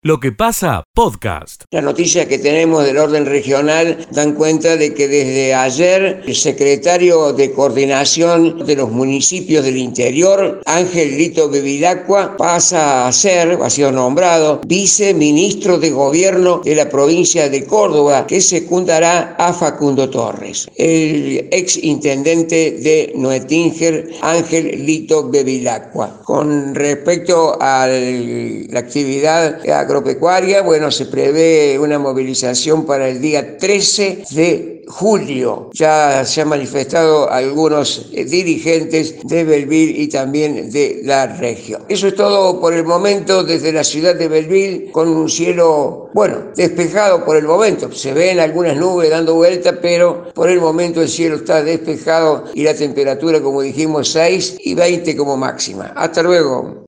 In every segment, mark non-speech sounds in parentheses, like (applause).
Lo que pasa, podcast. Las noticias que tenemos del orden regional dan cuenta de que desde ayer el secretario de coordinación de los municipios del interior, Ángel Lito Bevilacqua, pasa a ser, ha sido nombrado, viceministro de gobierno de la provincia de Córdoba, que secundará a Facundo Torres. El ex intendente de Noetinger, Ángel Lito Bevilacqua. Con respecto a la actividad agropecuaria, bueno, se prevé una movilización para el día 13 de julio. Ya se han manifestado algunos eh, dirigentes de Belville y también de la región. Eso es todo por el momento desde la ciudad de Belville con un cielo, bueno, despejado por el momento. Se ven algunas nubes dando vuelta, pero por el momento el cielo está despejado y la temperatura, como dijimos, 6 y 20 como máxima. Hasta luego.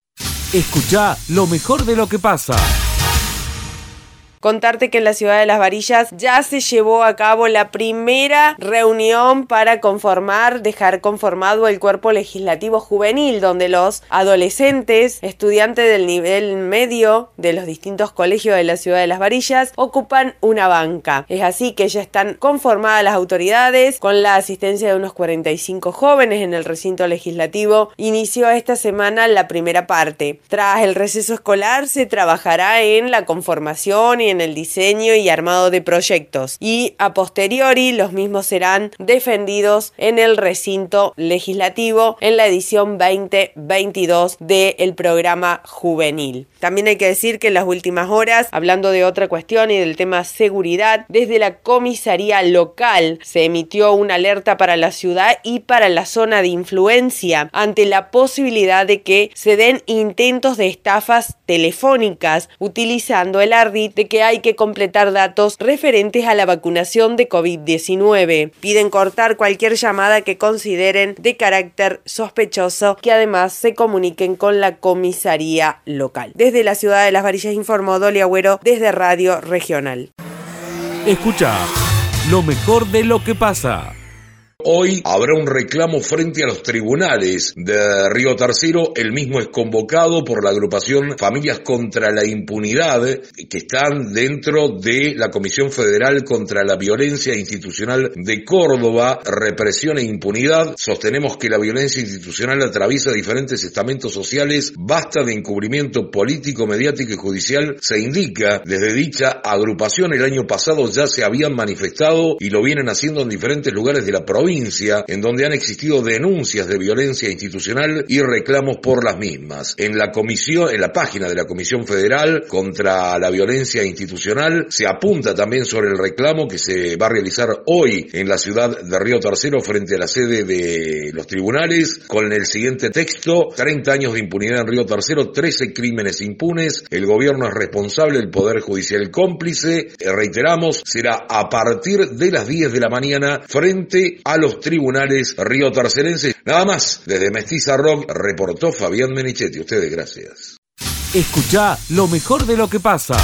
Escucha lo mejor de lo que pasa. Contarte que en la ciudad de Las Varillas ya se llevó a cabo la primera reunión para conformar, dejar conformado el cuerpo legislativo juvenil, donde los adolescentes, estudiantes del nivel medio de los distintos colegios de la ciudad de Las Varillas, ocupan una banca. Es así que ya están conformadas las autoridades con la asistencia de unos 45 jóvenes en el recinto legislativo. Inició esta semana la primera parte. Tras el receso escolar se trabajará en la conformación y en el diseño y armado de proyectos y a posteriori los mismos serán defendidos en el recinto legislativo en la edición 2022 del programa juvenil. También hay que decir que en las últimas horas, hablando de otra cuestión y del tema seguridad, desde la comisaría local se emitió una alerta para la ciudad y para la zona de influencia ante la posibilidad de que se den intentos de estafas telefónicas utilizando el ardid de que hay que completar datos referentes a la vacunación de COVID-19. Piden cortar cualquier llamada que consideren de carácter sospechoso que además se comuniquen con la comisaría local. Desde la ciudad de Las Varillas informó Doli Agüero desde Radio Regional. Escucha lo mejor de lo que pasa. Hoy habrá un reclamo frente a los tribunales de Río Tercero. El mismo es convocado por la agrupación Familias contra la Impunidad, que están dentro de la Comisión Federal contra la Violencia Institucional de Córdoba, Represión e Impunidad. Sostenemos que la violencia institucional atraviesa diferentes estamentos sociales. Basta de encubrimiento político, mediático y judicial. Se indica desde dicha agrupación el año pasado ya se habían manifestado y lo vienen haciendo en diferentes lugares de la provincia en donde han existido denuncias de violencia institucional y reclamos por las mismas. En la comisión, en la página de la Comisión Federal contra la Violencia Institucional se apunta también sobre el reclamo que se va a realizar hoy en la ciudad de Río Tercero frente a la sede de los tribunales con el siguiente texto, 30 años de impunidad en Río Tercero, 13 crímenes impunes, el gobierno es responsable, el Poder Judicial cómplice, eh, reiteramos, será a partir de las 10 de la mañana frente a los tribunales río tercerenses. Nada más, desde Mestiza Rock reportó Fabián Menichetti. Ustedes, gracias. Escucha lo mejor de lo que pasa.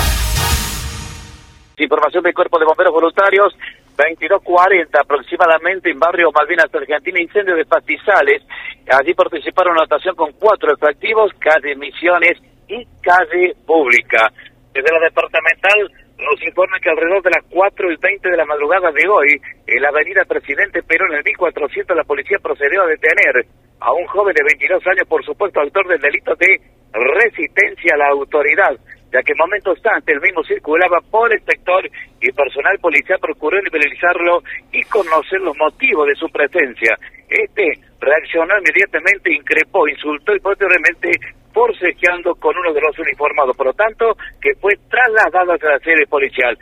Información del Cuerpo de Bomberos Voluntarios, 22.40 aproximadamente en barrio Malvinas Argentina, incendio de pastizales. Allí participaron una notación con cuatro efectivos, calle Misiones y calle Pública. Desde la departamental nos informa que alrededor de las 4 y 20 de la madrugada de hoy, en la avenida Presidente Perón, en el 1400, la policía procedió a detener a un joven de 22 años, por supuesto, autor del delito de resistencia a la autoridad, ya que en momentos antes el mismo circulaba por el sector y personal policial procuró nivelizarlo y conocer los motivos de su presencia. Este reaccionó inmediatamente, increpó, insultó y posteriormente forcejeando con uno de los uniformados, por lo tanto, que fue trasladado a la sede policial.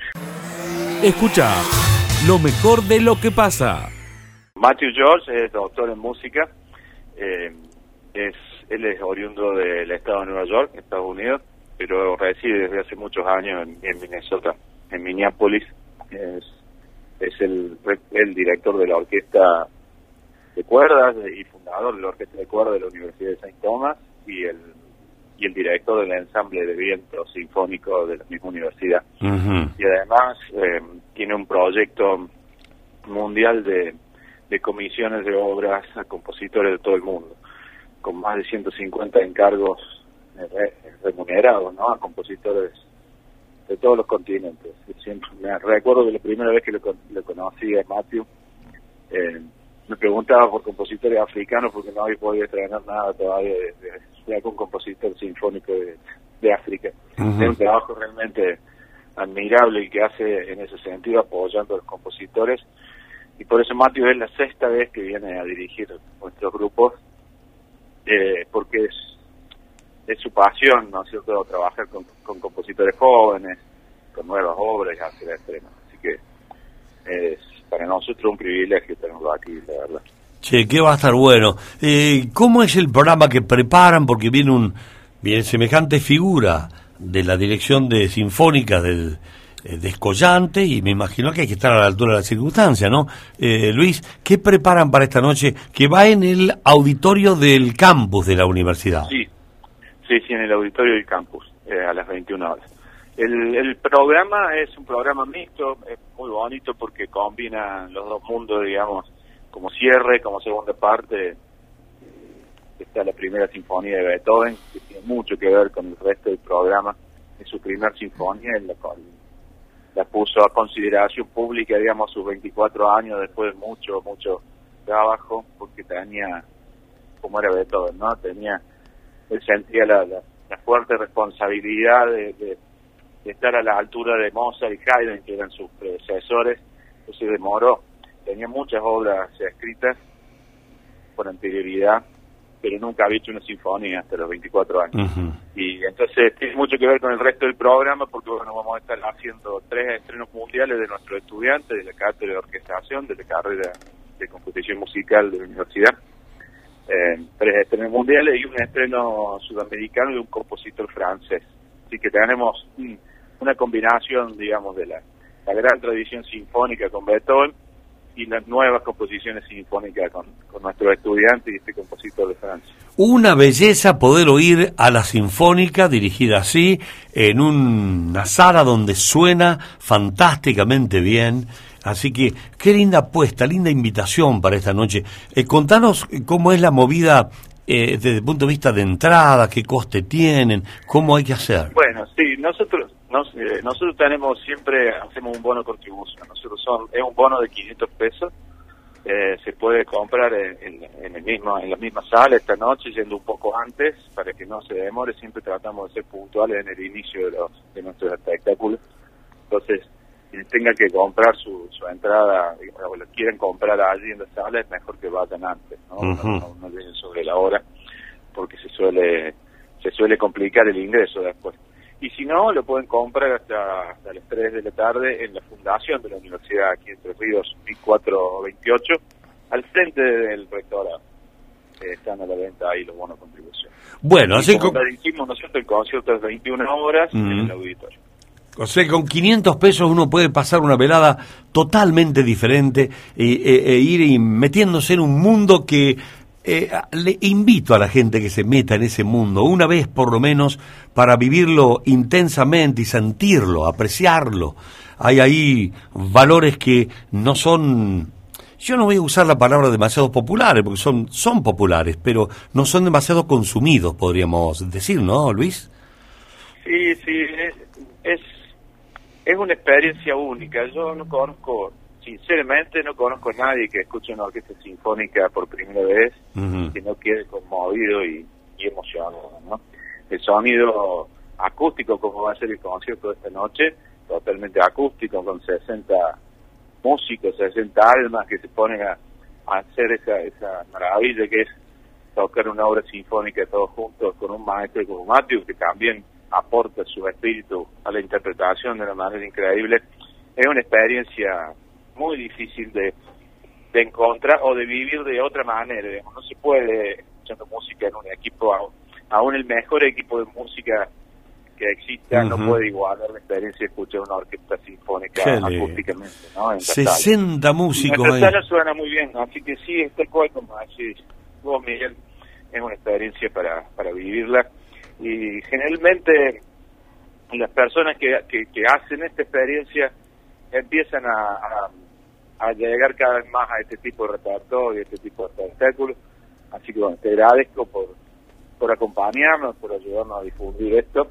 Escucha lo mejor de lo que pasa. Matthew George es doctor en música, eh, es, él es oriundo del estado de Nueva York, Estados Unidos, pero reside desde hace muchos años en, Minnesota, en Minneapolis. Es, es el, el director de la orquesta de cuerdas y fundador de la orquesta de cuerdas de la Universidad de St. Thomas y el y el director del ensamble de viento sinfónico de la misma universidad. Y además eh, tiene un proyecto mundial de, de comisiones de obras a compositores de todo el mundo, con más de 150 encargos remunerados ¿no? a compositores todos los continentes. Siempre, me recuerdo de la primera vez que lo, conocí a Matthew, eh, me preguntaba por compositores africanos porque no había podido estrenar nada todavía de, de, algún compositor sinfónico de, África. Es un trabajo realmente admirable el que hace en ese sentido apoyando a los compositores y por eso Matthew es la sexta vez que viene a dirigir nuestros grupos eh, porque es es su pasión, ¿no es cierto?, trabajar con, compositores jóvenes, con nuevas obras hacia la extrema. Así que es para nosotros un privilegio tenerlo aquí, la verdad. Che, que va a estar bueno. Eh, ¿Cómo es el programa que preparan? Porque viene un viene semejante figura de la dirección de Sinfónica del eh, Descollante y me imagino que hay que estar a la altura de la circunstancia, ¿no? Eh, Luis, ¿qué preparan para esta noche que va en el auditorio del campus de la universidad? Sí, Sí, sí, en el auditorio del campus, eh, a las 21 horas. El, el programa es un programa mixto, es muy bonito porque combina los dos mundos, digamos, como cierre, como segunda parte. Está la primera sinfonía de Beethoven, que tiene mucho que ver con el resto del programa. Es su primera sinfonía, en la, la puso a consideración pública, digamos, sus 24 años después de mucho, mucho trabajo, porque tenía, como era Beethoven, ¿no? Tenía él sentía la, fuerte responsabilidad de, estar a la altura de Mozart y Haydn, que eran sus predecesores, entonces demoró. Tenía muchas obras escritas por anterioridad, pero nunca había hecho una sinfonía hasta los 24 años. Y entonces tiene mucho que ver con el resto del programa, porque bueno, vamos a estar haciendo tres estrenos mundiales de nuestros estudiantes, de la cátedra de orquestación, de la carrera de composición musical de la universidad eh, tres estrenos mundiales y un estreno sudamericano de un compositor francés. Así que tenemos una combinación, digamos, de la, gran tradición sinfónica con Beethoven y las nuevas composiciones sinfónicas con, con nuestros estudiantes y este compositor de Francia. Una belleza poder oír a la sinfónica dirigida así, en una sala donde suena fantásticamente bien Así que qué linda apuesta, linda invitación para esta noche. Eh, contanos cómo es la movida eh, desde el punto de vista de entrada, qué coste tienen, cómo hay que hacer. Bueno, sí, nosotros eh, nosotros tenemos siempre, hacemos un bono contribución. Nosotros son, es un bono de 500 pesos. se puede comprar en, el mismo, en la misma sala esta noche, yendo un poco antes, para que no se demore. Siempre tratamos de ser puntuales en el inicio de, los, de nuestros espectáculos. Entonces, tenga que comprar su, su entrada, o lo quieren comprar allí en la sala, es mejor que vayan antes, ¿no? no, no, sobre la hora, porque se suele se suele complicar el ingreso después. Y si no, lo pueden comprar hasta, hasta las 3 de la tarde en la fundación de la universidad aquí Entre Ríos 1428, al frente del rectorado. están a la venta ahí los bonos de contribución. Bueno, así como dijimos, nosotros el concierto es 21 horas en el auditorio. O sea, con 500 pesos uno puede pasar una velada totalmente diferente e, e, ir metiéndose en un mundo que eh, le invito a la gente que se meta en ese mundo, una vez por lo menos, para vivirlo intensamente y sentirlo, apreciarlo. Hay ahí valores que no son yo no voy a usar la palabra demasiado populares, porque son, son populares, pero no son demasiado consumidos, podríamos decir, ¿no, Luis? Sí, sí, es es una experiencia única. Yo no conozco, sinceramente, no conozco a nadie que escuche una orquesta sinfónica por primera vez que no quede conmovido y, emocionado. ¿no? El sonido acústico, como va a ser el concierto de esta noche, totalmente acústico, con 60 músicos, 60 almas que se ponen a, hacer esa, esa maravilla que es tocar una obra sinfónica todos juntos con un maestro como Matthew, que también aporta su espíritu a la interpretación de una manera increíble, es una experiencia muy difícil de, de encontrar o de vivir de otra manera. No se puede escuchando música en un equipo, aún el mejor equipo de música que exista no puede igualar la experiencia de escuchar una orquesta sinfónica acústicamente. ¿no? 60 músicos. En sala suena muy bien, así que sí, este cual como así vos, Miguel, es una experiencia para, para vivirla y generalmente las personas que, que, hacen esta experiencia empiezan a, a, llegar cada vez más a este tipo de repertorio, este tipo de espectáculos. Así que bueno, te agradezco por, por acompañarnos, por ayudarnos a difundir esto.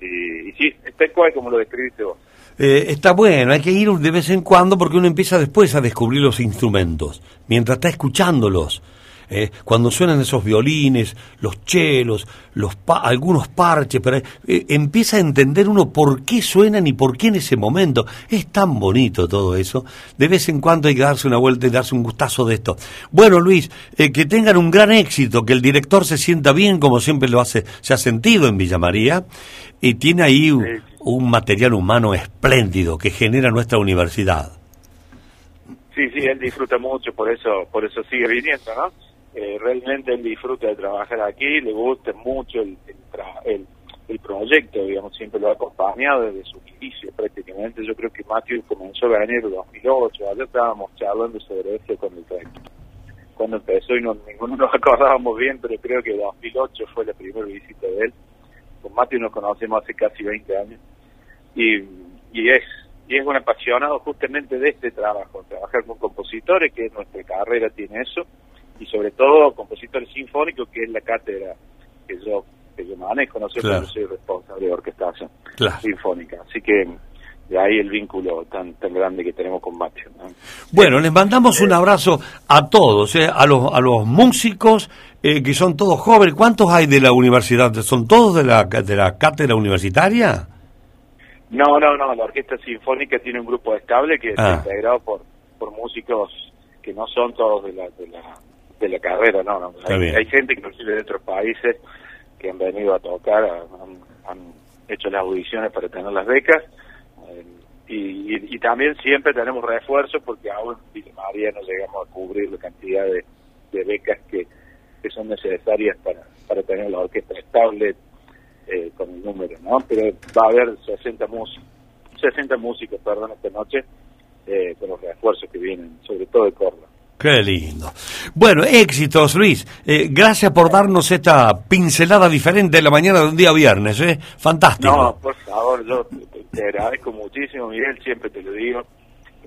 Y, y sí, está cual como lo describiste vos. Eh, está bueno, hay que ir de vez en cuando porque uno empieza después a descubrir los instrumentos, mientras está escuchándolos. Eh, cuando suenan esos violines, los chelos, los algunos parches, pero, eh, empieza a entender uno por qué suenan y por qué en ese momento. Es tan bonito todo eso. De vez en cuando hay que darse una vuelta y darse un gustazo de esto. Bueno, Luis, eh, que tengan un gran éxito, que el director se sienta bien, como siempre lo hace, se ha sentido en Villa María, y tiene ahí un material humano espléndido que genera nuestra universidad. Sí, sí, él disfruta mucho, por eso, por eso sigue viniendo, ¿no? Eh, realmente él disfruta de trabajar aquí, le gusta mucho el, el, el, proyecto, digamos, siempre lo ha acompañado desde su inicio prácticamente. Yo creo que Matthew comenzó a venir en 2008, ayer estábamos charlando sobre eso con el proyecto. Cuando empezó y no, ninguno (laughs) nos acordábamos bien, pero creo que 2008 fue la primera visita de él. Con Matthew nos conocemos hace casi 20 años y, y es y es un apasionado justamente de este trabajo, trabajar con compositores, que nuestra carrera tiene eso, y sobre todo compositores sinfónicos, que es la cátedra que yo, que yo manejo, no sé, claro. soy responsable de orquestación sinfónica. Así que de ahí el vínculo tan, tan grande que tenemos con Mateo. Bueno, les mandamos un abrazo a todos, eh, a, los, a los músicos eh, que son todos jóvenes. ¿Cuántos hay de la universidad? ¿Son todos de la, de la cátedra universitaria? No, no, no. La orquesta sinfónica tiene un grupo estable que está ah. integrado por, por músicos que no son todos de la, de la de la carrera, no, no. Hay, gente, inclusive de otros países, que han venido a tocar, han, hecho las audiciones para tener las becas. Eh, y, y, también siempre tenemos refuerzos porque aún en María no llegamos a cubrir la cantidad de, becas que, que son necesarias para, para tener la orquesta estable eh, con el número, ¿no? Pero va a haber 60 músicos, 60 músicos, perdón, esta noche eh, con los refuerzos que vienen, sobre todo de Córdoba. Qué lindo. Bueno, éxitos, Luis. Eh, gracias por darnos esta pincelada diferente en la mañana de un día viernes, ¿eh? Fantástico. No, por favor, yo te, agradezco muchísimo, Miguel, siempre te lo digo.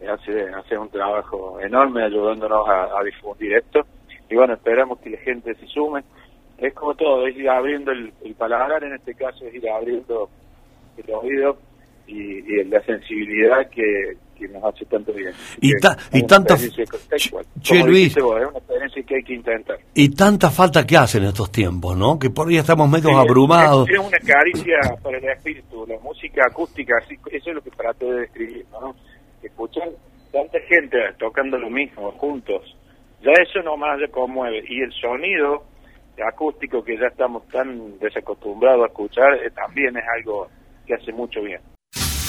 Hace, hace un trabajo enorme ayudándonos a, difundir esto. Y bueno, esperamos que la gente se sume. Es como todo, es ir abriendo el, el paladar, en este caso es ir abriendo el oído y, y la sensibilidad que, que nos hace tanto bien. Y, y tanta che, Luis, que hay que intentar. Y tanta falta que hace en estos tiempos, ¿no? Que por ahí estamos medio abrumados. Es, una caricia para el espíritu, la música acústica, así, eso es lo que traté de describir, ¿no? Escuchar tanta gente tocando lo mismo juntos, ya eso nomás le conmueve. Y el sonido acústico que ya estamos tan desacostumbrados a escuchar, eh, también es algo que hace mucho bien.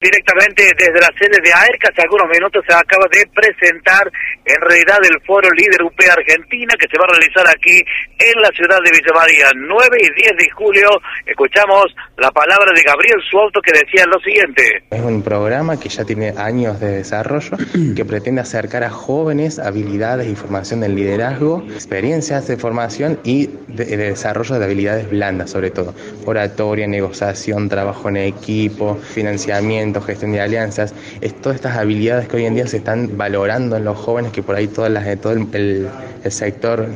directamente desde la sede de AERCA. Hace algunos minutos se acaba de presentar en realidad el foro Líder UP Argentina que se va a realizar aquí en la ciudad de Villa María, 9 y 10 de julio. Escuchamos la palabra de Gabriel Suauto que decía lo siguiente. Es un programa que ya tiene años de desarrollo (clears throat) que pretende acercar a jóvenes habilidades y formación del liderazgo, experiencias de formación y de, desarrollo de habilidades blandas sobre todo, oratoria, negociación, trabajo en equipo, financiamiento, gestión de alianzas, es todas estas habilidades que hoy en día se están valorando en los jóvenes que por ahí todas las, todo el, sector,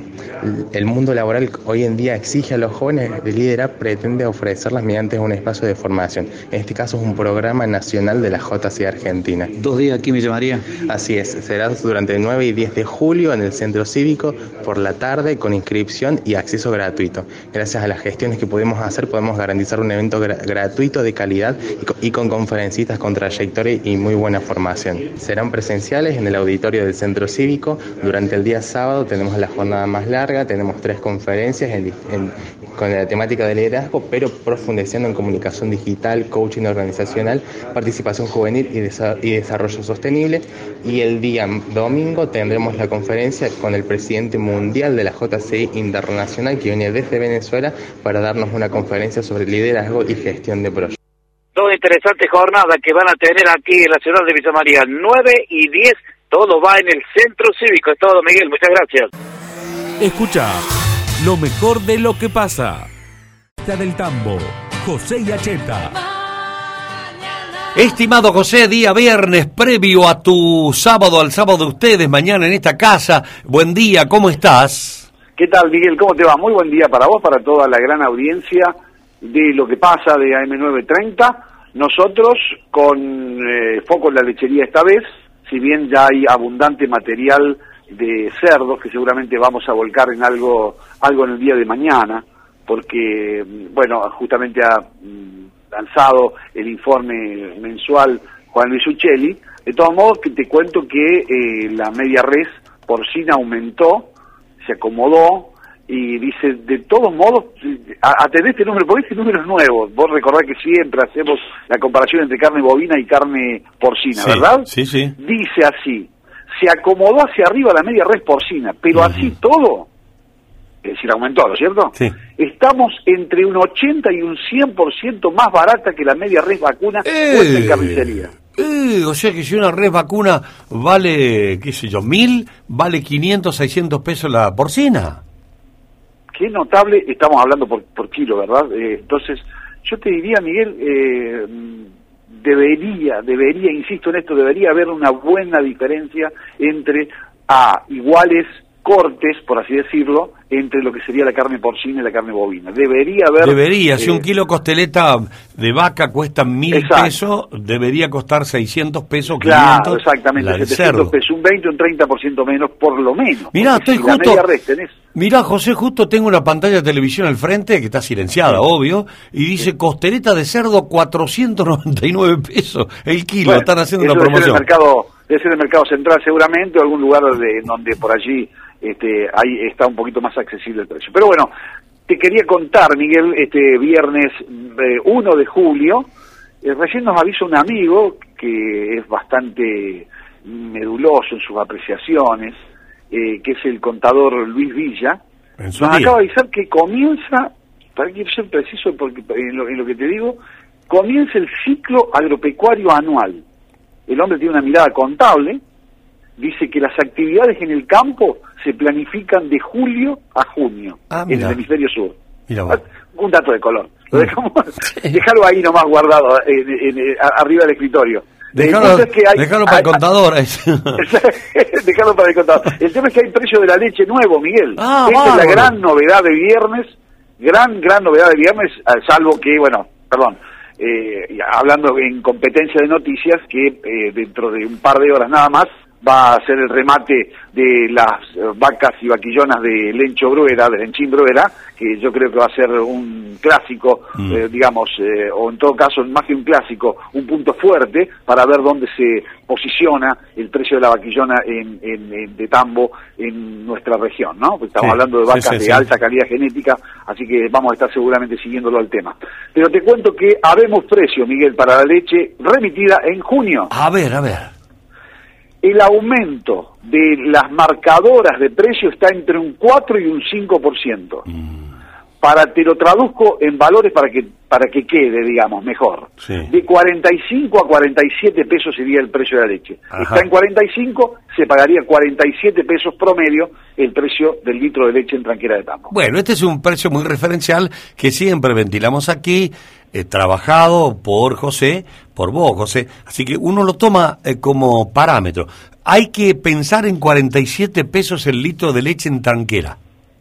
el, mundo laboral hoy en día exige a los jóvenes de liderar, pretende ofrecerlas mediante un espacio de formación. En este caso es un programa nacional de la JC Argentina. ¿Dos días aquí me llamaría? Así es, será durante el 9 y 10 de julio en el Centro Cívico por la tarde con inscripción y acceso gratuito. Gracias a las gestiones que podemos hacer podemos garantizar un evento gratuito de calidad y con, conferencistas con trayectoria y muy buena formación. Serán presenciales en el auditorio del Centro Cívico. Durante el día sábado tenemos la jornada más larga, tenemos tres conferencias con la temática de liderazgo, pero profundizando en comunicación digital, coaching organizacional, participación juvenil y, desarrollo sostenible. Y el día domingo tendremos la conferencia con el presidente mundial de la JCI Internacional que viene desde Venezuela para darnos una conferencia sobre liderazgo y gestión de proyectos. Toda interesante jornada que van a tener aquí en la ciudad de Villa María, 9 y 10 todo va en el centro cívico. Es todo, Miguel. Muchas gracias. Escucha lo mejor de lo que pasa. Del tambo, José Yacheta. Estimado José, día viernes previo a tu sábado, al sábado de ustedes, mañana en esta casa. Buen día, ¿cómo estás? ¿Qué tal, Miguel? ¿Cómo te va? Muy buen día para vos, para toda la gran audiencia de lo que pasa de AM930. Nosotros, con eh, foco en la lechería esta vez, si bien ya hay abundante material de cerdos que seguramente vamos a volcar en algo, algo en el día de mañana, porque, mm, bueno, justamente ha mm, lanzado el informe mensual Juan Luis Uccelli. De todos modos, que te cuento que eh, la media res porcina aumentó se acomodó y dice, de todos modos, atendé este número, porque este número es nuevo. Vos recordás que siempre hacemos la comparación entre carne bovina y carne porcina, ¿verdad? Sí, sí. Dice así, se acomodó hacia arriba la media res porcina, pero así todo, es decir, aumentó, ¿no es cierto? Sí. Estamos entre un 80 y un 100% más barata que la media res vacuna Eh. puesta en carnicería. Eh, o sea que si una res vacuna vale, qué sé yo, mil, vale 500, 600 pesos la porcina. Qué notable, estamos hablando por, por kilo, ¿verdad? Eh, entonces, yo te diría, Miguel, eh, debería, debería, insisto en esto, debería haber una buena diferencia entre a iguales cortes, por así decirlo, entre lo que sería la carne porcina y la carne bovina. Debería haber... Debería, si eh, un kilo costeleta de vaca cuesta mil Exacto. pesos, debería costar 600 pesos, 500 Claro, exactamente, la del 700 cerdo. pesos, un 20 o un 30% menos, por lo menos. Mirá, estoy si justo- tenés- Mirá, José, justo tengo una pantalla de televisión al frente que está silenciada, obvio, y dice costeleta de cerdo 499 pesos el kilo. Bueno, Están haciendo una debe ser el promoción. mercado, debe ser el mercado central seguramente, o algún lugar de, donde por allí este, ahí está un poquito más accesible el precio. Pero bueno, te quería contar, Miguel, este viernes eh, 1 de julio, eh, recién nos avisa un amigo que es bastante meduloso en sus apreciaciones, eh, que es el contador Luis Villa, nos día. acaba de avisar que comienza, para que ser preciso porque en lo, en lo que te digo, comienza el ciclo agropecuario anual. El hombre tiene una mirada contable, dice que las actividades en el campo se planifican de julio a junio Ah, en el hemisferio sur. Mira vos. Un dato de color. Lo Mm. dejarlo (laughs) ahí nomás guardado, en- en- en- a- arriba del escritorio. Es que hay- déjalo para el contador. (laughs) (laughs) Dejarlo para el contador. El tema es que hay precio de la leche nuevo, Miguel. Ah, Esta es la gran novedad de viernes, gran, gran novedad de viernes, salvo que, bueno, perdón, eh, hablando en competencia de noticias, que eh, dentro de un par de horas nada más va a ser el remate de las eh, vacas y vaquillonas de Lencho Bruera, de Lenchín Bruera, que yo creo que va a ser un clásico, Mm. eh, digamos, eh, o en todo caso, más que un clásico, un punto fuerte para ver dónde se posiciona el precio de la vaquillona en, en- en- de tambo en nuestra región, ¿no? Porque estamos Sí, hablando de sí, vacas sí, de sí. alta calidad genética, así que vamos a estar seguramente siguiéndolo al tema. Pero te cuento que habemos precio, Miguel, para la leche remitida en junio. A ver, a ver. El aumento de las marcadoras de precio está entre un 4 y un 5%. Para te lo traduzco en valores para que para que quede, digamos, mejor. Sí. De 45 a 47 pesos sería el precio de la leche. Ajá. Está en 45, se pagaría 47 pesos promedio el precio del litro de leche en tranquera de tambo. Bueno, este es un precio muy referencial que siempre ventilamos aquí, eh, trabajado por José, por vos, José. Así que uno lo toma eh, como parámetro. Hay que pensar en 47 pesos el litro de leche en tranquera.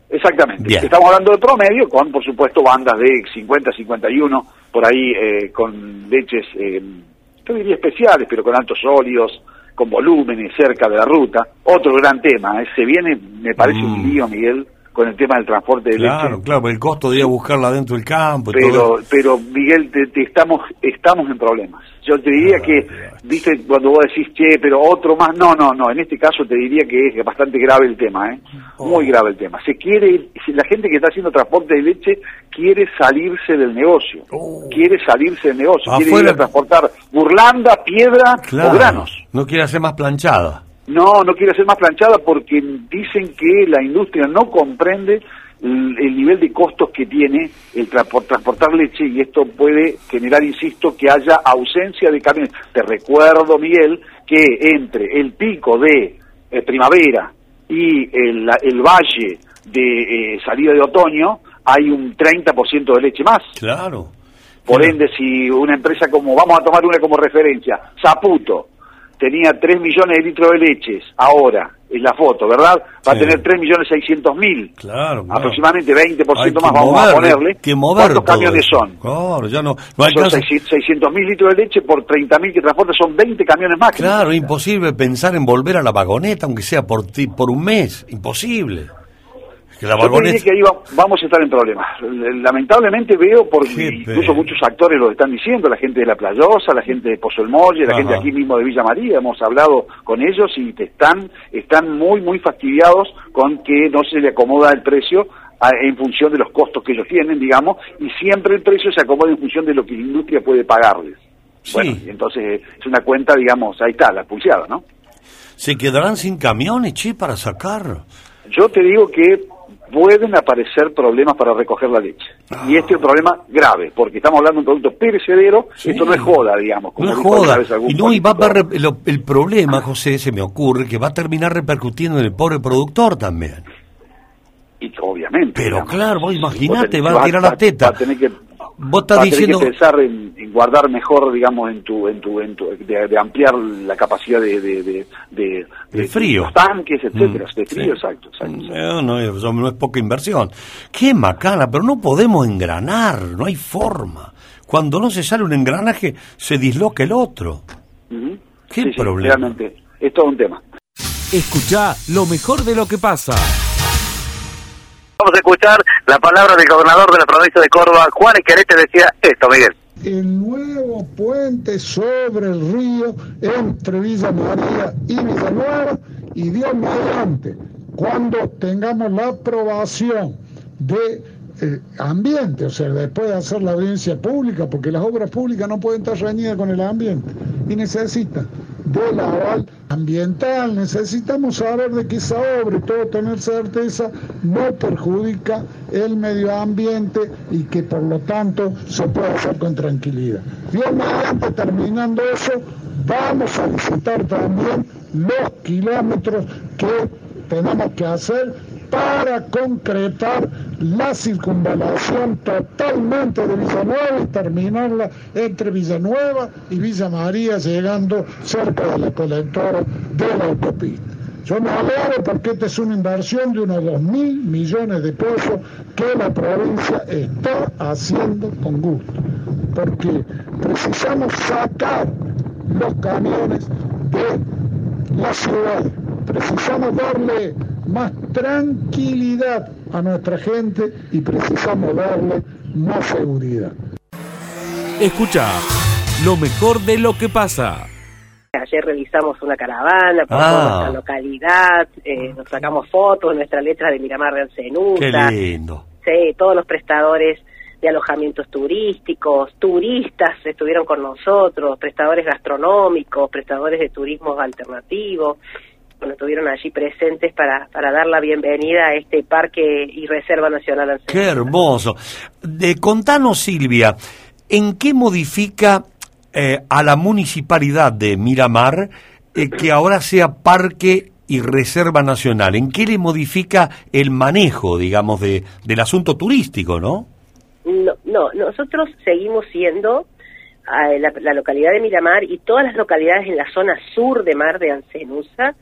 Exactamente. Bien. Estamos hablando de promedio, con por supuesto bandas de 50, 51, por ahí eh, con leches, eh, yo diría especiales, pero con altos sólidos, con volúmenes cerca de la ruta. Otro gran tema, eh, se viene, me parece un Mm. lío, Miguel, con el tema del transporte de Claro, leche. claro, el costo de ir a buscarla dentro del campo y todo. Pero, pero Miguel, te, te estamos, estamos en problemas. Yo te diría Ah, que, viste, cuando vos decís, che, pero otro más, no, no, no, en este caso te diría que es bastante grave el tema, ¿eh? Muy Oh. grave el tema. Se quiere, la gente que está haciendo transporte de leche quiere salirse del negocio, Oh. quiere salirse del negocio, quiere ir a transportar burlanda, piedra Claro, o granos. No quiere hacer más planchada. No, no quiere hacer más planchada porque dicen que la industria no comprende el, el nivel de costos que tiene el tra- por transportar leche y esto puede generar, insisto, que haya ausencia de camiones. Te recuerdo, Miguel, que entre el pico de eh, primavera y el, el valle de eh, salida de otoño hay un 30% de leche más. Claro. Por ende, si una empresa como, vamos a tomar una como referencia, Saputo, tenía 3 millones de litros de leches ahora es la foto, ¿verdad? Va a tener 3.600.000. Claro, claro. Aproximadamente 20% Hay más vamos a ponerle. que mover ¿Cuántos camiones eso. son? Claro, ya no, no hay son caso- 600.000 litros de leche por 30.000 que transporta, son 20 camiones más. Claro, imposible pensar en volver a la vagoneta, aunque sea por ti, por un mes. Imposible. Que la Yo diría que ahí va- vamos a estar en problemas. Lamentablemente veo, porque incluso muchos actores lo están diciendo, la gente de La Playosa, la gente de Pozo el Molle, la Ajá. gente aquí mismo de Villa María, hemos hablado con ellos y te están, están muy, muy fastidiados con que no se le acomoda el precio a- en función de los costos que ellos tienen, digamos, y siempre el precio se acomoda en función de lo que la industria puede pagarles. Sí. Bueno, y entonces es una cuenta, digamos, ahí está, la pulseada, ¿no? Se quedarán sin camiones, che, para sacar. Yo te digo que pueden aparecer problemas para recoger la leche. Y este es un problema grave, porque estamos hablando de un producto perecedero, Sí. esto no es joda, digamos. Como No es joda. Y no, y va a el, el problema, José, se me ocurre, que va a terminar repercutiendo en el pobre productor también. Y que obviamente. Pero digamos, claro, vos imaginate, va a tirar la teta. va a tener que, Vos estás va a tener diciendo... que pensar en, en guardar mejor, digamos, en tu, en tu, en tu de, de ampliar la capacidad de, de, de, de, De frío. los tanques, etcétera, Mm, de frío, sí. exacto, exacto. No, no, eso no es poca inversión. Qué macana, pero no podemos engranar, no hay forma. Cuando no se sale un engranaje, se disloca el otro. Qué Sí, sí, problema. realmente, es todo un tema. Escucha lo mejor de lo que pasa. Vamos a escuchar la palabra del gobernador de la provincia de Córdoba, Juan Esquerete, decía esto, Miguel. el nuevo puente sobre el río entre Villa María y Villanueva y Dios mediante, cuando tengamos la aprobación de eh, ambiente, o sea, después de hacer la audiencia pública, porque las obras públicas no pueden estar reñidas con el ambiente y necesitan del aval ambiental, necesitamos saber de que esa obra y todo tener certeza no perjudica el medio ambiente y que por lo tanto se puede hacer con tranquilidad. Dios mediante, terminando eso, vamos a visitar también los kilómetros que tenemos que hacer para concretar la circunvalación totalmente de Villanueva y terminarla entre Villanueva y Villa María, llegando cerca de la colectora de la autopista. Yo me alegro porque esta es una inversión de unos 2 mil millones de pesos que la provincia está haciendo con gusto, porque precisamos sacar los camiones de la ciudad, precisamos darle más tranquilidad a nuestra gente y precisamos darle más seguridad. Escucha lo mejor de lo que pasa. Ayer realizamos una caravana por Ah. toda nuestra localidad, eh, nos sacamos fotos, nuestra letra de Miramar de Qué Ancenusa, lindo. sí, todos los prestadores de alojamientos turísticos, turistas estuvieron con nosotros, prestadores gastronómicos, prestadores de turismo alternativo, bueno, estuvieron allí presentes para, para dar la bienvenida a este parque y reserva nacional Ancenusa. Qué hermoso. De, contanos, Silvia, ¿en qué modifica eh, a la municipalidad de Miramar eh, que ahora sea parque y reserva nacional? ¿En qué le modifica el manejo, digamos, de, del asunto turístico, no? No, no, nosotros seguimos siendo ah, la, la localidad de Miramar y todas las localidades en la zona sur de Mar de Ancenusa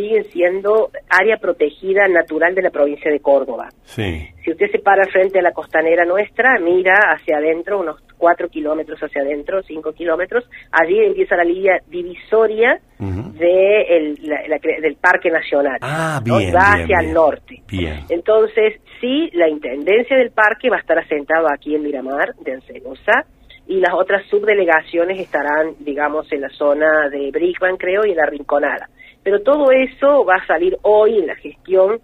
siguen siendo área protegida natural de la provincia de Córdoba. Sí. Si usted se para frente a la costanera nuestra, mira hacia adentro, unos cuatro kilómetros hacia adentro, cinco kilómetros, allí empieza la línea divisoria de el- la- del Parque Nacional. Ah, ¿no? bien, Va bien, hacia bien. el norte. Bien. Entonces, sí, la intendencia del parque va a estar asentada aquí en Miramar, de Ancelosa, y las otras subdelegaciones estarán, digamos, en la zona de Brickman, creo, y en la Rinconada. Pero todo eso va a salir hoy en la gestión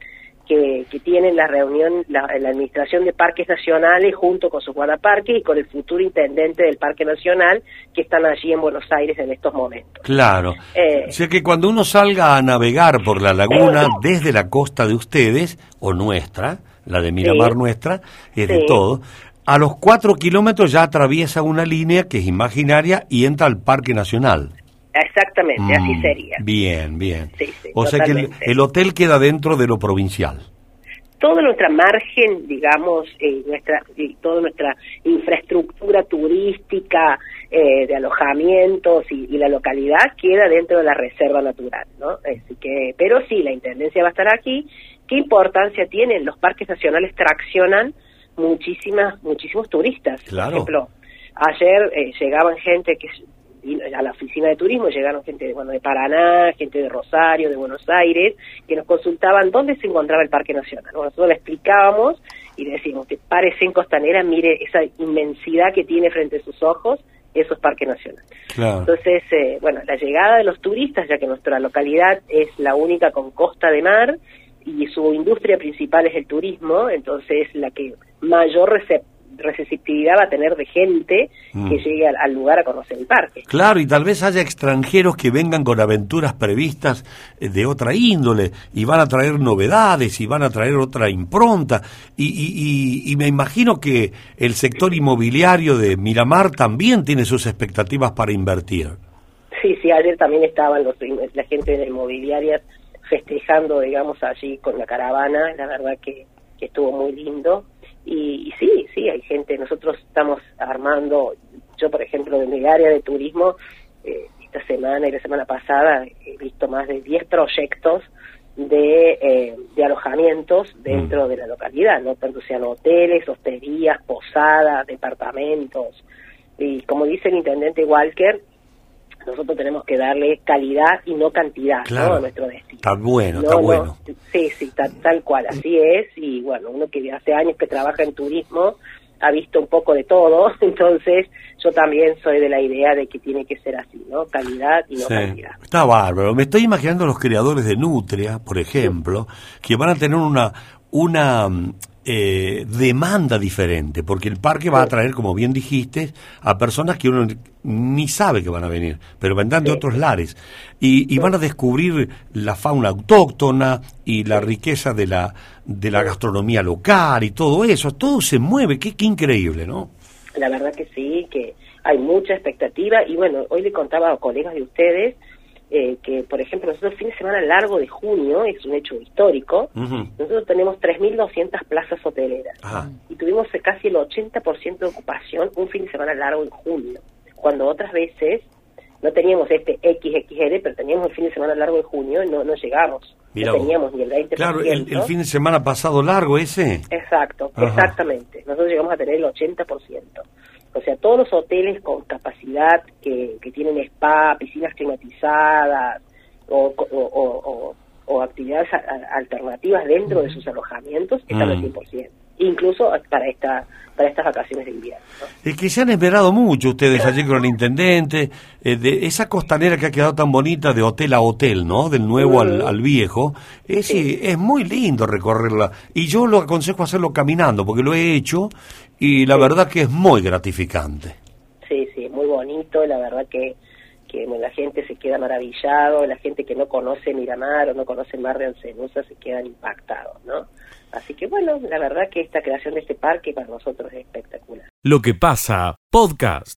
que, que tiene la reunión, la, la Administración de Parques Nacionales junto con su guardaparques y con el futuro intendente del Parque Nacional que están allí en Buenos Aires en estos momentos. Claro. Eh. o sea que cuando uno salga a navegar por la laguna desde la costa de ustedes, o nuestra, la de Miramar Sí. nuestra, es de todo, a los cuatro kilómetros ya atraviesa una línea que es imaginaria y entra al Parque Nacional. Exactamente, así Mm, sería. Bien, bien. Sí, sí, o sea que el, hotel queda dentro de lo provincial. toda nuestra margen, digamos, eh, nuestra, y toda nuestra infraestructura turística, eh, de alojamientos y, y, la localidad queda dentro de la reserva natural, ¿no? Así que, pero sí, la intendencia va a estar aquí. ¿Qué importancia tienen? Los parques nacionales traccionan muchísimas, muchísimos turistas. Por ejemplo, ayer eh, llegaban gente que a la oficina de turismo llegaron gente de, bueno, de Paraná, gente de Rosario, de Buenos Aires, que nos consultaban dónde se encontraba el Parque Nacional. nosotros le explicábamos y decíamos, que parece en Costanera, mire esa inmensidad que tiene frente a sus ojos, eso es Parque Nacional. Entonces, eh, bueno, la llegada de los turistas, ya que nuestra localidad es la única con costa de mar y su industria principal es el turismo, entonces la que mayor receptor receptividad va a tener de gente que mm. llegue al, lugar a conocer el parque. Claro, y tal vez haya extranjeros que vengan con aventuras previstas eh, de otra índole y van a traer novedades y van a traer otra impronta. Y, y, me imagino que el sector inmobiliario de Miramar también tiene sus expectativas para invertir. Sí, sí, ayer también estaban los, la gente de inmobiliarias festejando, digamos, allí con la caravana. La verdad que, que estuvo muy lindo y, sí, sí, hay gente, nosotros estamos armando, yo por ejemplo, de mi área de turismo, eh, esta semana y la semana pasada he visto más de 10 proyectos de, eh, de alojamientos dentro mm. de la localidad, no tanto sean hoteles, hosterías, posadas, departamentos. Y como dice el intendente Walker, nosotros tenemos que darle calidad y no cantidad a nuestro destino. Está bueno, está bueno. sí, sí, tal cual, así es. Y bueno, uno que hace años que trabaja en turismo ha visto un poco de todo, (laughs) entonces yo también soy de la idea de que tiene que ser así, ¿no? Calidad y no cantidad. Está bárbaro. Me estoy imaginando los creadores de Nutria, por ejemplo, que van a tener una una eh, demanda diferente, porque el parque va a traer, como bien dijiste, a personas que uno ni sabe que van a venir, pero vendrán de otros lares. Y, van a descubrir la fauna autóctona y la riqueza de la, de la gastronomía local y todo eso, todo se mueve, qué, qué increíble, ¿no? La verdad que sí, que hay mucha expectativa. Y bueno, hoy le contaba a colegas de ustedes eh, que, por ejemplo, nosotros el fin de semana largo de junio, es un hecho histórico, nosotros tenemos 3.200 plazas hoteleras y tuvimos casi el 80% de ocupación un fin de semana largo en junio, cuando otras veces no teníamos este XXL, pero teníamos el fin de semana largo de junio y no, no llegamos. no teníamos ni el 20%. Claro, el, fin de semana pasado largo ese. Exacto, exactamente. Nosotros llegamos a tener el 80%. O sea, todos los hoteles con capacidad que, que tienen spa, piscinas climatizadas o, o, actividades alternativas dentro de sus alojamientos están al 100%. Mm. Incluso para esta para estas vacaciones de invierno. Es que se han esperado mucho ustedes allí con el intendente, eh, de esa costanera que ha quedado tan bonita de hotel a hotel, ¿no? Del nuevo al, al, viejo. Es, es muy lindo recorrerla. Y yo lo aconsejo hacerlo caminando, porque lo he hecho y la verdad que es muy gratificante. Sí, sí, muy bonito, la verdad que, que la gente se queda maravillado, la gente que no conoce Miramar o no conoce Mar de Ancenusa se quedan impactados, ¿no? Así que bueno, la verdad que esta creación de este parque para nosotros es espectacular. Lo que pasa, podcast.